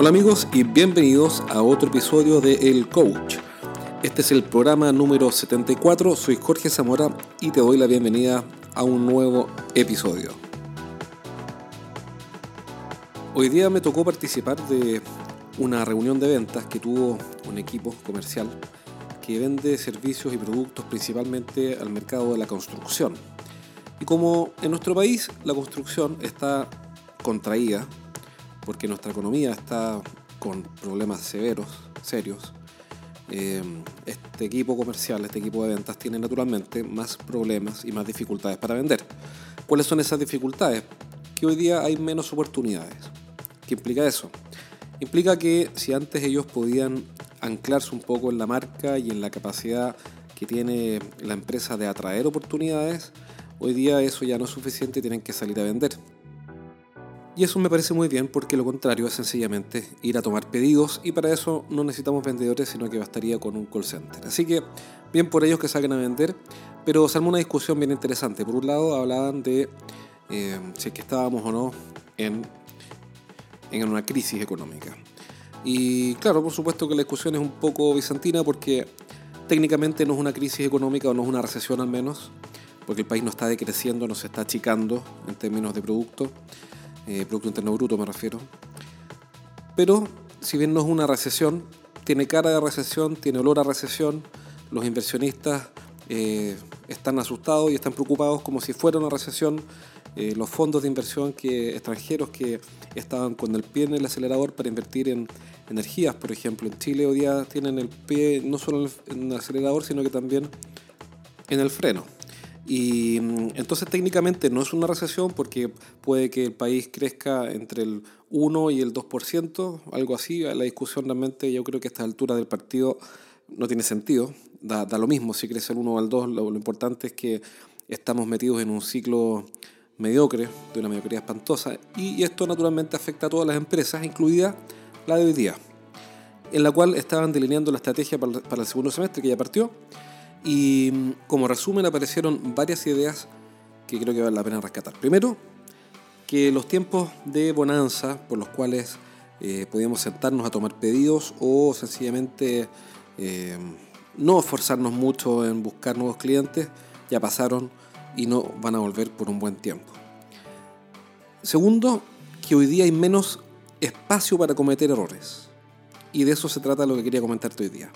Hola amigos y bienvenidos a otro episodio de El Coach. Este es el programa número 74, soy Jorge Zamora y te doy la bienvenida a un nuevo episodio. Hoy día me tocó participar de una reunión de ventas que tuvo un equipo comercial que vende servicios y productos principalmente al mercado de la construcción. Y como en nuestro país la construcción está contraída, porque nuestra economía está con problemas severos, serios, eh, este equipo comercial, este equipo de ventas tiene naturalmente más problemas y más dificultades para vender. ¿Cuáles son esas dificultades? Que hoy día hay menos oportunidades. ¿Qué implica eso? Implica que si antes ellos podían anclarse un poco en la marca y en la capacidad que tiene la empresa de atraer oportunidades, hoy día eso ya no es suficiente y tienen que salir a vender. Y eso me parece muy bien porque lo contrario es sencillamente ir a tomar pedidos y para eso no necesitamos vendedores sino que bastaría con un call center. Así que bien por ellos que salgan a vender, pero se una discusión bien interesante. Por un lado hablaban de eh, si es que estábamos o no en, en una crisis económica. Y claro, por supuesto que la discusión es un poco bizantina porque técnicamente no es una crisis económica o no es una recesión al menos, porque el país no está decreciendo, no se está achicando en términos de producto eh, Producto Interno Bruto me refiero. Pero si bien no es una recesión, tiene cara de recesión, tiene olor a recesión, los inversionistas eh, están asustados y están preocupados como si fuera una recesión. Eh, los fondos de inversión que, extranjeros que estaban con el pie en el acelerador para invertir en energías, por ejemplo, en Chile hoy día tienen el pie no solo en el acelerador, sino que también en el freno. Y mm, entonces técnicamente no es una recesión porque puede que el país crezca entre el 1 y el 2%, algo así. La discusión realmente yo creo que a esta altura del partido no tiene sentido. Da, da lo mismo si crece el 1 o el 2. Lo, lo, importante es que estamos metidos en un ciclo mediocre, de una mediocridad espantosa. Y, esto naturalmente afecta a todas las empresas, incluida la de hoy día, en la cual estaban delineando la estrategia para, para el segundo semestre que ya partió y mm, como resumen aparecieron varias ideas que creo que vale la pena rescatar. Primero, que los tiempos de bonanza por los cuales eh, podíamos sentarnos a tomar pedidos o sencillamente eh, no esforzarnos mucho en buscar nuevos clientes ya pasaron y no van a volver por un buen tiempo. Segundo, que hoy día hay menos espacio para cometer errores. Y de eso se trata lo que quería comentarte hoy día.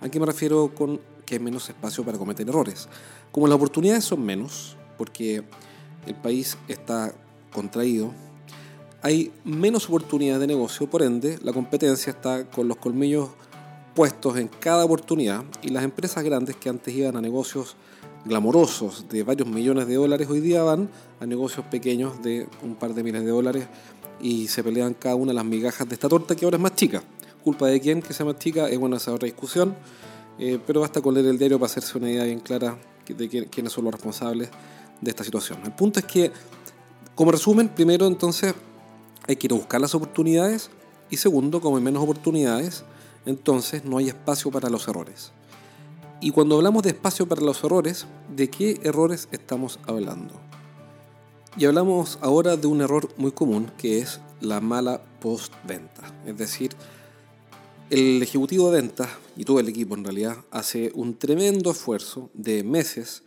¿A qué me refiero con que hay menos espacio para cometer errores? Como las oportunidades son menos, porque el país está contraído, hay menos oportunidades de negocio, por ende la competencia está con los colmillos puestos en cada oportunidad y las empresas grandes que antes iban a negocios glamorosos de varios millones de dólares hoy día van a negocios pequeños de un par de miles de dólares y se pelean cada una las migajas de esta torta que ahora es más chica. Culpa de quién que sea más chica, es buena esa otra discusión, eh, pero basta con leer el diario para hacerse una idea bien clara de quiénes son los responsables de esta situación. El punto es que, como resumen, primero entonces hay que ir a buscar las oportunidades y segundo, como hay menos oportunidades, entonces no hay espacio para los errores. Y cuando hablamos de espacio para los errores, ¿de qué errores estamos hablando? Y hablamos ahora de un error muy común que es la mala postventa, es decir, el ejecutivo de ventas y todo el equipo en realidad hace un tremendo esfuerzo de meses,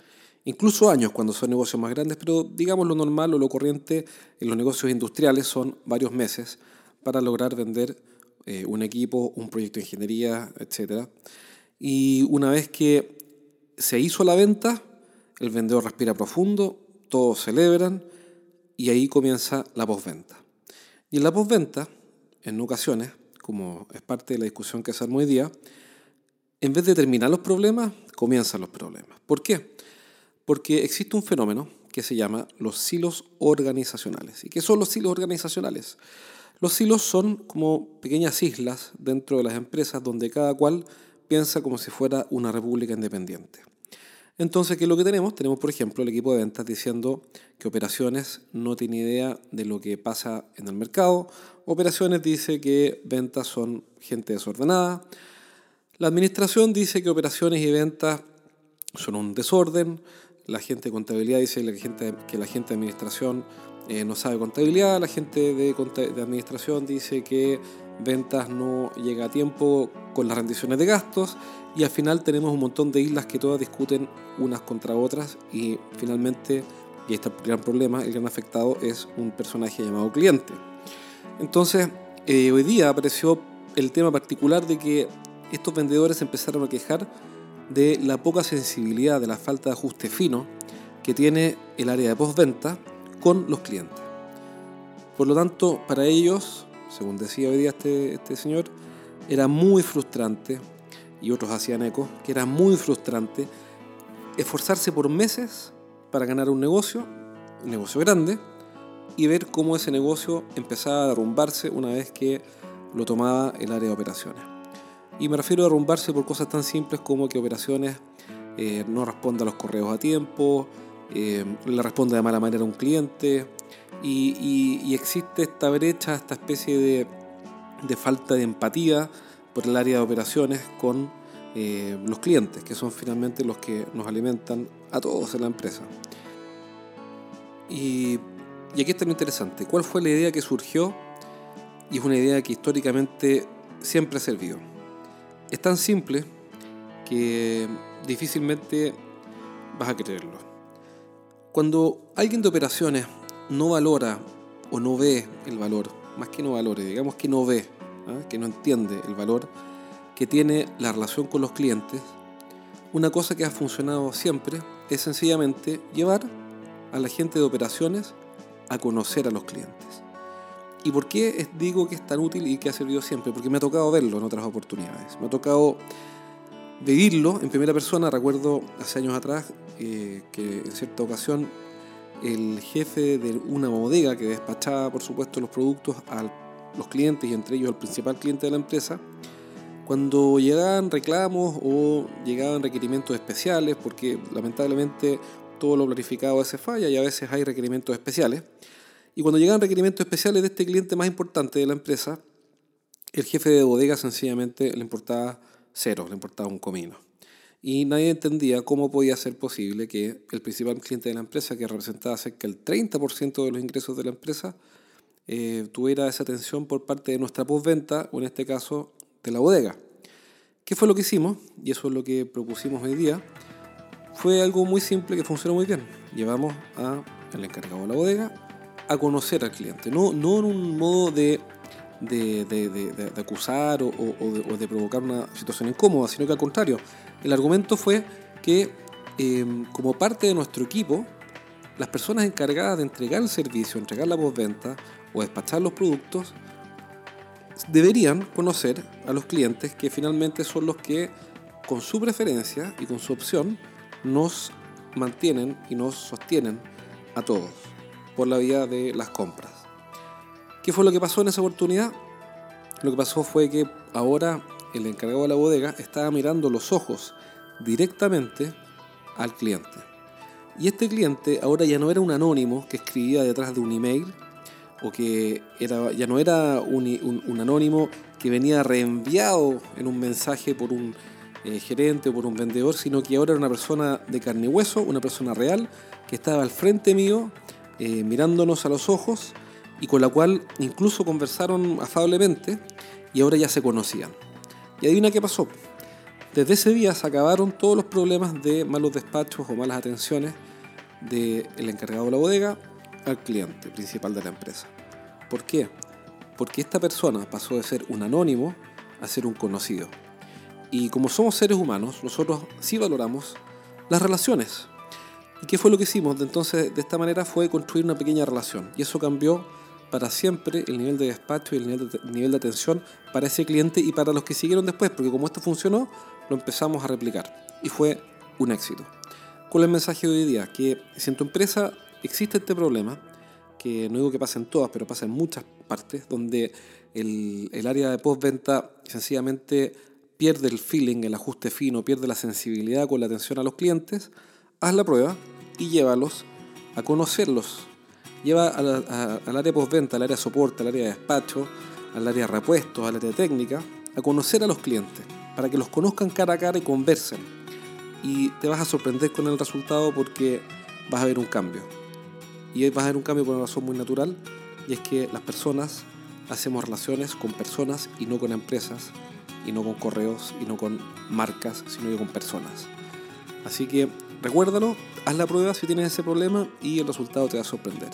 incluso años cuando son negocios más grandes, pero digamos lo normal o lo corriente en los negocios industriales son varios meses para lograr vender eh, un equipo, un proyecto de ingeniería, etc. Y una vez que se hizo la venta, el vendedor respira profundo, todos celebran y ahí comienza la postventa. Y en la postventa, en ocasiones, como es parte de la discusión que se armó hoy día, en vez de terminar los problemas, comienzan los problemas. ¿Por qué? Porque existe un fenómeno que se llama los silos organizacionales. ¿Y qué son los silos organizacionales? Los silos son como pequeñas islas dentro de las empresas donde cada cual piensa como si fuera una república independiente. Entonces, ¿qué es lo que tenemos? Tenemos, por ejemplo, el equipo de ventas diciendo que operaciones no tiene idea de lo que pasa en el mercado. Operaciones dice que ventas son gente desordenada. La administración dice que operaciones y ventas son un desorden. La gente de contabilidad dice que la gente, que la gente de administración eh, no sabe contabilidad. La gente de, de administración dice que ventas no llega a tiempo con las rendiciones de gastos y al final tenemos un montón de islas que todas discuten unas contra otras y finalmente, y este es el gran problema, el gran afectado es un personaje llamado cliente. Entonces, eh, hoy día apareció el tema particular de que estos vendedores empezaron a quejar de la poca sensibilidad, de la falta de ajuste fino que tiene el área de postventa con los clientes. Por lo tanto, para ellos, según decía hoy día este, este señor, era muy frustrante, y otros hacían eco, que era muy frustrante esforzarse por meses para ganar un negocio, un negocio grande, y ver cómo ese negocio empezaba a derrumbarse una vez que lo tomaba el área de operaciones. Y me refiero a derrumbarse por cosas tan simples como que operaciones eh, no responda a los correos a tiempo, eh, le responde de mala manera a un cliente, y, existe esta brecha, esta especie de, de, falta de empatía por el área de operaciones con eh, los clientes, que son finalmente los que nos alimentan a todos en la empresa. Y, y aquí está lo interesante, ¿cuál fue la idea que surgió? Y es una idea que históricamente siempre ha servido. Es tan simple que difícilmente vas a creerlo. Cuando alguien de operaciones no valora o no ve el valor, más que no valore, digamos que no ve, ¿ah? que no entiende el valor que tiene la relación con los clientes, una cosa que ha funcionado siempre es sencillamente llevar a la gente de operaciones a conocer a los clientes. ¿Y por qué digo que es tan útil y que ha servido siempre? Porque me ha tocado verlo en otras oportunidades. Me ha tocado vivirlo en primera persona. Recuerdo hace años atrás eh, que en cierta ocasión el jefe de una bodega que despachaba, por supuesto, los productos a los clientes y entre ellos al principal cliente de la empresa, cuando llegaban reclamos o llegaban requerimientos especiales, porque lamentablemente todo lo planificado se falla y a veces hay requerimientos especiales, y cuando llegaban requerimientos especiales de este cliente más importante de la empresa, el jefe de bodega sencillamente le importaba cero, le importaba un comino y nadie entendía cómo podía ser posible que el principal cliente de la empresa, que representaba cerca del 30% de los ingresos de la empresa, eh, tuviera esa atención por parte de nuestra postventa, o en este caso de la bodega. ¿Qué fue lo que hicimos? Y eso es lo que propusimos hoy día. Fue algo muy simple que funcionó muy bien. Llevamos al encargado de la bodega a conocer al cliente, no, no en un modo de de, de, de, acusar o, o, de, provocar una situación incómoda, sino que al contrario, el argumento fue que em, como parte de nuestro equipo, las personas encargadas de entregar el servicio, entregar la postventa o despachar los productos, deberían conocer a los clientes que finalmente son los que con su preferencia y con su opción nos mantienen y nos sostienen a todos por la vía de las compras. ¿Qué fue lo que pasó en esa oportunidad? Lo que pasó fue que ahora el encargado de la bodega estaba mirando los ojos directamente al cliente. Y este cliente ahora ya no era un anónimo que escribía detrás de un email o que era, ya no era un, anónimo que venía reenviado en un mensaje por un eh, gerente o por un vendedor, sino que ahora era una persona de carne y hueso, una persona real que estaba al frente mío eh, mirándonos a los ojos y con la cual incluso conversaron afablemente y ahora ya se conocían. Y adivina qué pasó. Desde ese día se acabaron todos los problemas de malos despachos o malas atenciones del encargado de la bodega al cliente principal de la empresa. ¿Por qué? Porque esta persona pasó de ser un anónimo a ser un conocido. Y como somos seres humanos, nosotros sí valoramos las relaciones. ¿Y qué fue lo que hicimos? Entonces, de esta manera fue construir una pequeña relación. Y eso cambió para siempre el nivel de despacho y el nivel de, atención para ese cliente y para los que siguieron después, porque como esto funcionó, lo empezamos a replicar y fue un éxito. Con el mensaje de hoy día? Que si en tu empresa existe este problema, que no digo que pase en todas, pero pasa en muchas partes, donde el, el área de postventa sencillamente pierde el feeling, el ajuste fino, pierde la sensibilidad con la atención a los clientes, haz la prueba y llévalos a conocerlos lleva al área postventa, al área soporte, al área de despacho, al área de repuestos, al área de técnica, a conocer a los clientes, para que los conozcan cara a cara y conversen. Y te vas a sorprender con el resultado porque vas a ver un cambio. Y vas a ver un cambio por una razón muy natural, y es que las personas hacemos relaciones con personas y no con empresas, y no con correos, y no con marcas, sino con personas. Así que recuérdalo, haz la prueba si tienes ese problema y el resultado te va a sorprender.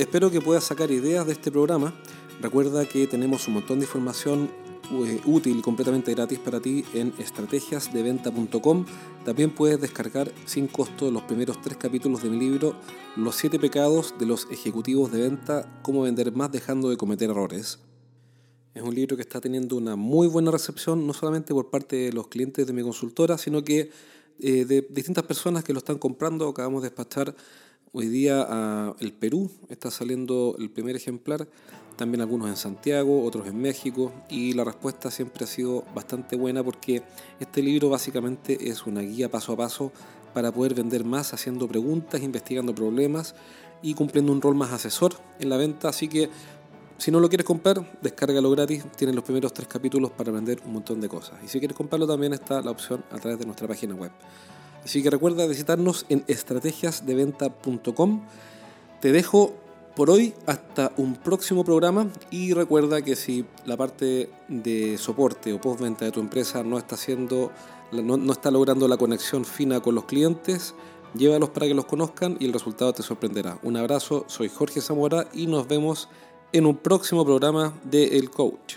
Espero que puedas sacar ideas de este programa. Recuerda que tenemos un montón de información eh, útil completamente gratis para ti en estrategiasdeventa.com. También puedes descargar sin costo los primeros tres capítulos de mi libro Los siete pecados de los ejecutivos de venta, cómo vender más dejando de cometer errores. Es un libro que está teniendo una muy buena recepción, no solamente por parte de los clientes de mi consultora, sino que eh, de distintas personas que lo están comprando. Acabamos de despachar hoy día a el Perú, está saliendo el primer ejemplar, también algunos en Santiago, otros en México, y la respuesta siempre ha sido bastante buena porque este libro básicamente es una guía paso a paso para poder vender más haciendo preguntas, investigando problemas y cumpliendo un rol más asesor en la venta, así que si no lo quieres comprar, descárgalo gratis. Tienes los primeros tres capítulos para vender un montón de cosas. Y si quieres comprarlo, también está la opción a través de nuestra página web. Así que recuerda visitarnos en estrategiasdeventa.com. Te dejo por hoy hasta un próximo programa y recuerda que si la parte de soporte o postventa de tu empresa no está haciendo, no, no está logrando la conexión fina con los clientes, llévalos para que los conozcan y el resultado te sorprenderá. Un abrazo, soy Jorge Zamora y nos vemos en un próximo programa de El Coach.